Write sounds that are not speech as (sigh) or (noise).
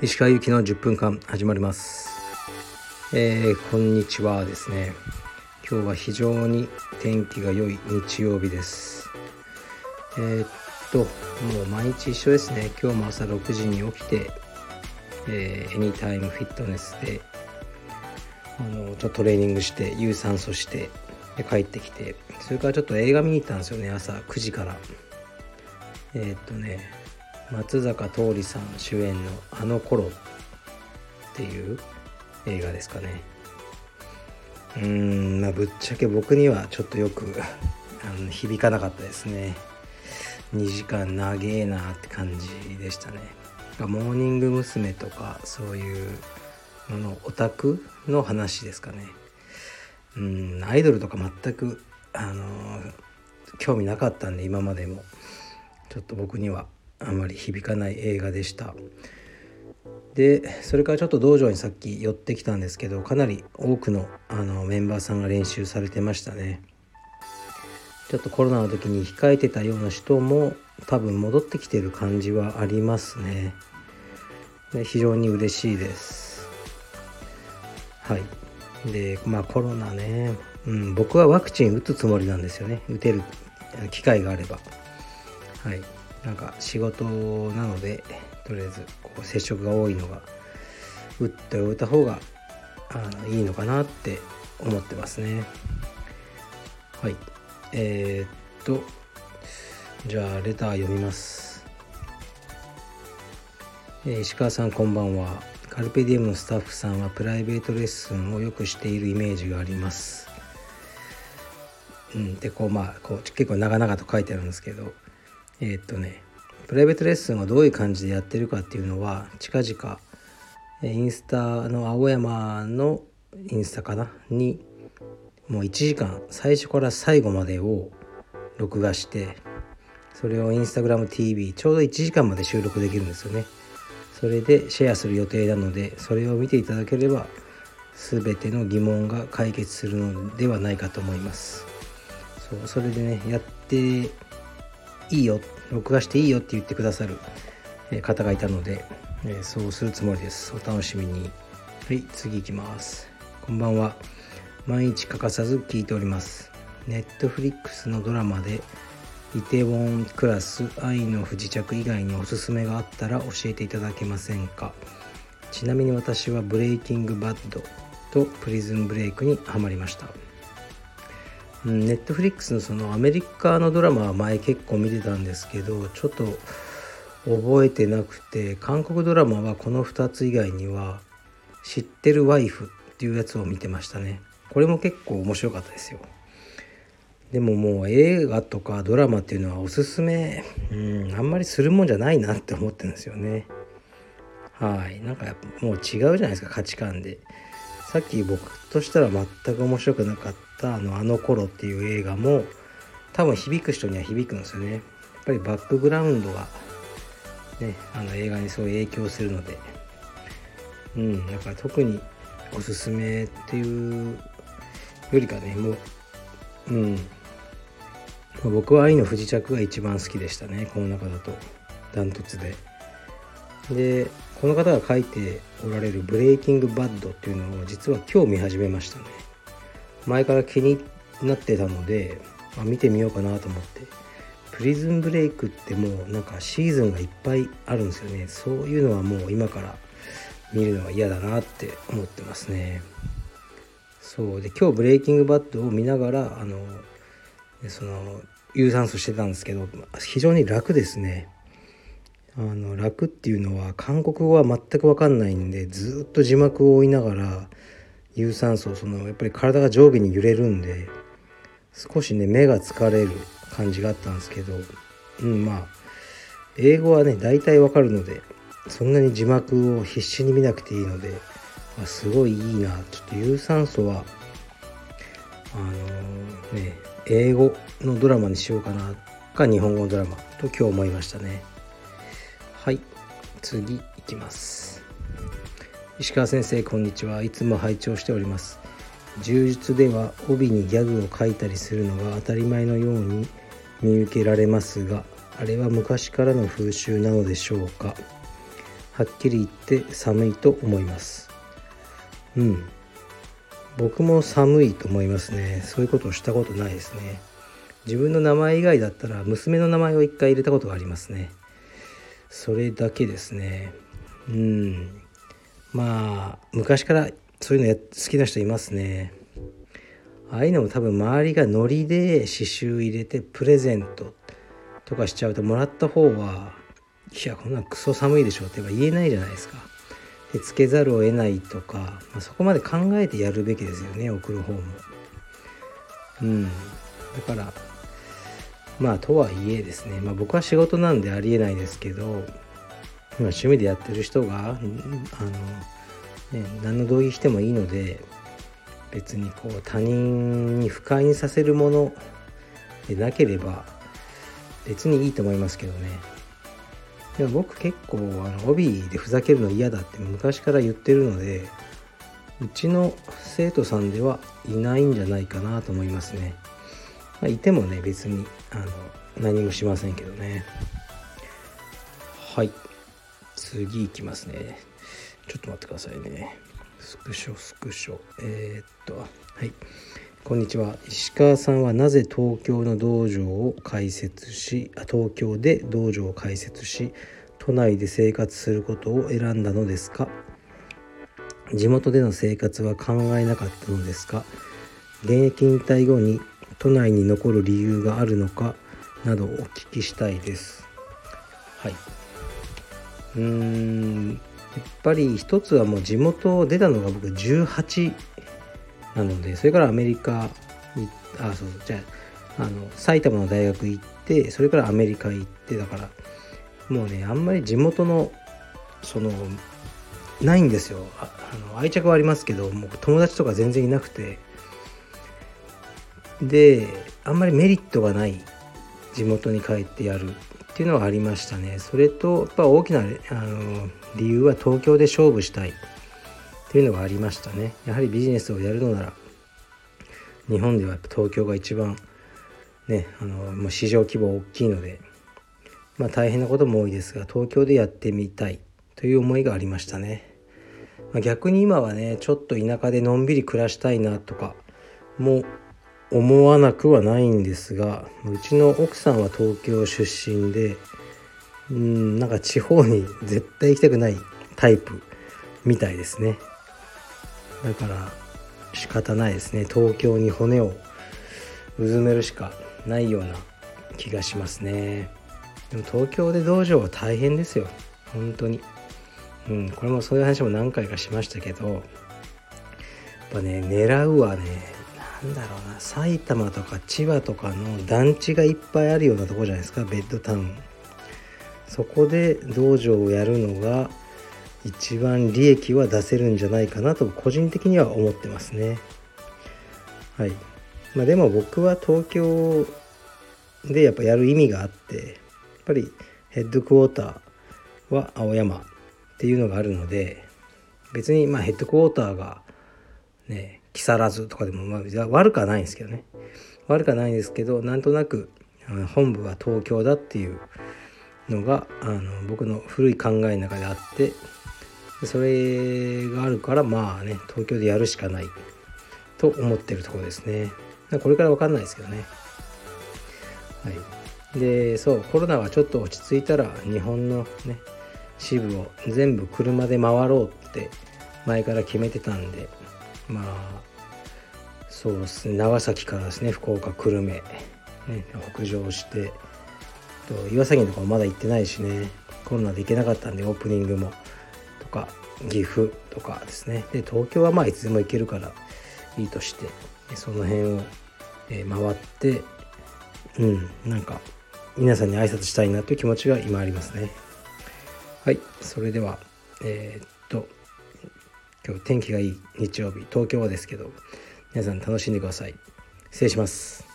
石川由紀の10分間始まります、えー、こんにちはですね。今日は非常に天気が良い日曜日です。えー、っともう毎日一緒ですね。今日も朝6時に起きて、えー、エニタイムフィットネスであのちょっとトレーニングして有酸素してで帰ってきてそれからちょっと映画見に行ったんですよね朝9時から。えー、っとね松坂桃李さん主演の「あの頃」っていう映画ですかね。うーんまあぶっちゃけ僕にはちょっとよく (laughs) あの響かなかったですね。2時間長えなって感じでしたね。モーニング娘。とかそういうののオタクの話ですかね。うんアイドルとか全くあの興味なかったんで今までも。ちょっと僕にはあまり響かない映画でした。でそれからちょっと道場にさっき寄ってきたんですけどかなり多くのあのメンバーさんが練習されてましたね。ちょっとコロナの時に控えてたような人も多分戻ってきてる感じはありますね。非常に嬉しいです。はい。でまあコロナね、うん、僕はワクチン打つつもりなんですよね。打てる機会があれば。はい。なんか仕事なのでとりあえずこう接触が多いのが打っておいた方があいいのかなって思ってますね。はい。えー、っとじゃあレター読みます、え、石川さんこんばんは。カルペディウムのスタッフさんはプライベートレッスンをよくしているイメージがあります。うん、でこうまあこう結構長々と書いてあるんですけどえー、っとねプライベートレッスンはどういう感じでやってるかっていうのは近々インスタの青山のインスタかな？にもう1時間最初から最後までを録画してそれをインスタグラム TV ちょうど1時間まで収録できるんですよね。それでシェアする予定なのでそれを見ていただければ全ての疑問が解決するのではないかと思います。そうそれでねやっていいよ録画していいよって言ってくださる方がいたので、そうするつもりです。お楽しみに。はい次行きます。こんばんは。毎日欠かさず聞いております。ネットフリックスのドラマでイテウォンクラス愛の不時着以外におすすめがあったら教えていただけませんか？ちなみに私はブレイキングバッドとプリズンブレイクにハマりました。ネットフリックスのそのアメリカのドラマは前結構見てたんですけどちょっと覚えてなくて韓国ドラマはこの2つ以外には「知ってるワイフ」っていうやつを見てましたね。これも結構面白かったですよ。でももう映画とかドラマっていうのはおすすめうんあんまりするもんじゃないなって思ってるんですよね。はい。なんかもう違うじゃないですか価値観で。さっき僕としたら全く面白くなかったあの「あの頃っていう映画も多分響く人には響くんですよね。やっぱりバックグラウンドがねあの映画にそう影響するので。うんだから特におすすめっていうよりかねもううん。ま僕は愛の不時着が一番好きでしたねこの中だと。ダントツで。でこの方が書いておられる「ブレイキングバッド」っていうのを実は今日見始めましたね。前から気になってたので、まあ、見てみようかなと思って。プリズンブレイクってもうなんかシーズンがいっぱいあるんですよね。そういうのはもう今から見るのは嫌だなって思ってますね。そう。で今日ブレイキングバッドを見ながらあのその有酸素してたんですけど非常に楽ですね。あの楽っていうのは韓国語は全く分かんないんでずっと字幕を追いながら有酸素そのやっぱり体が上下に揺れるんで少しね目が疲れる感じがあったんですけどうんまあ英語はね大体わかるのでそんなに字幕を必死に見なくていいので、あ、すごいいいな。ちょっと有酸素はあのー、ね英語のドラマにしようかなか日本語のドラマと今日思いましたね。はい次いきます。石川先生こんにちは。いつも拝聴しております。柔術では帯にギャグを書いたりするのが当たり前のように見受けられますがあれは昔からの風習なのでしょうか？はっきり言って寒いと思います。うん。僕も寒いと思いますね。そういうことをしたことないですね。自分の名前以外だったら娘の名前を一回入れたことがありますね。それだけですね。うん。まあ昔からそういうの好きな人いますね。ああいうのも多分周りがノリで刺繍入れてプレゼントとかしちゃうともらった方はいやこんなんクソ寒いでしょって言えないじゃないですか。つけざるを得ないとか、まあ、そこまで考えてやるべきですよね送る方も。うん。だからまあとはいえですね、まあ、僕は仕事なんでありえないですけどまあ、趣味でやってる人があの、ね、何の同意してもいいので別にこう他人に不快にさせるものでなければ別にいいと思いますけどね。でも僕結構あの帯でふざけるの嫌だって昔から言ってるのでうちの生徒さんではいないんじゃないかなと思いますね、まあ、いてもね別にあの何もしませんけどね。はい。次いきますね。ちょっと待ってくださいね。スクショスクショ。えー、っとはい。こんにちは。石川さんはなぜ東京の道場を開設し東京で道場を開設し都内で生活することを選んだのですか？地元での生活は考えなかったのですか？現役引退後に都内に残る理由があるのか？などお聞きしたいです。はい。うーん。やっぱり一つはもう地元を出たのが僕18なのでそれからアメリカにあそうじゃああの埼玉の大学行ってそれからアメリカ行ってだからもうねあんまり地元のそのないんですよ。あの愛着はありますけどもう友達とか全然いなくて。であんまりメリットがない地元に帰ってやるっていうのはありましたね。それとやっぱ大きなあの理由は東京で勝負したい。っていうのがありましたね。やはりビジネスをやるのなら日本ではやっぱ東京が一番ねあのもう市場規模大きいのでまあ大変なことも多いですが東京でやってみたいという思いがありましたね、まあ、逆に今はねちょっと田舎でのんびり暮らしたいなとかも思わなくはないんですがうちの奥さんは東京出身でうんなんか地方に絶対行きたくないタイプみたいですね。だから仕方ないですね。東京に骨をうずめるしかないような気がしますね。でも東京で道場は大変ですよ。本当に。うんこれもそういう話も何回かしましたけどやっぱね狙うはねなんだろうな。埼玉とか千葉とかの団地がいっぱいあるようなとこじゃないですか。ベッドタウン。そこで道場をやるのが一番利益は出せるんじゃないかなと個人的には思ってますね。はい。まあでも僕は東京でやっぱやる意味があってやっぱりヘッドクォーターは青山っていうのがあるので別にまあヘッドクォーターがね木更津とかでも、まあ、悪くはないんですけどね。悪くはないんですけどなんとなく本部は東京だっていうのがあの僕の古い考えの中であってそれがあるからまあね東京でやるしかないと思ってるところですね。これから分かんないですけどね。はい。でそうコロナがちょっと落ち着いたら日本のね支部を全部車で回ろうって前から決めてたんでまあそうですね。長崎からですね福岡久留米、ね、北上してと岩崎のところまだ行ってないしね。コロナで行けなかったんでオープニングも。か岐阜とかですね。で東京はまあいつでも行けるからいいとしてその辺を、え回ってうんなんか皆さんに挨拶したいなという気持ちが今ありますね。はいそれではえー、っと今日天気がいい日曜日東京はですけど皆さん楽しんでください。失礼します。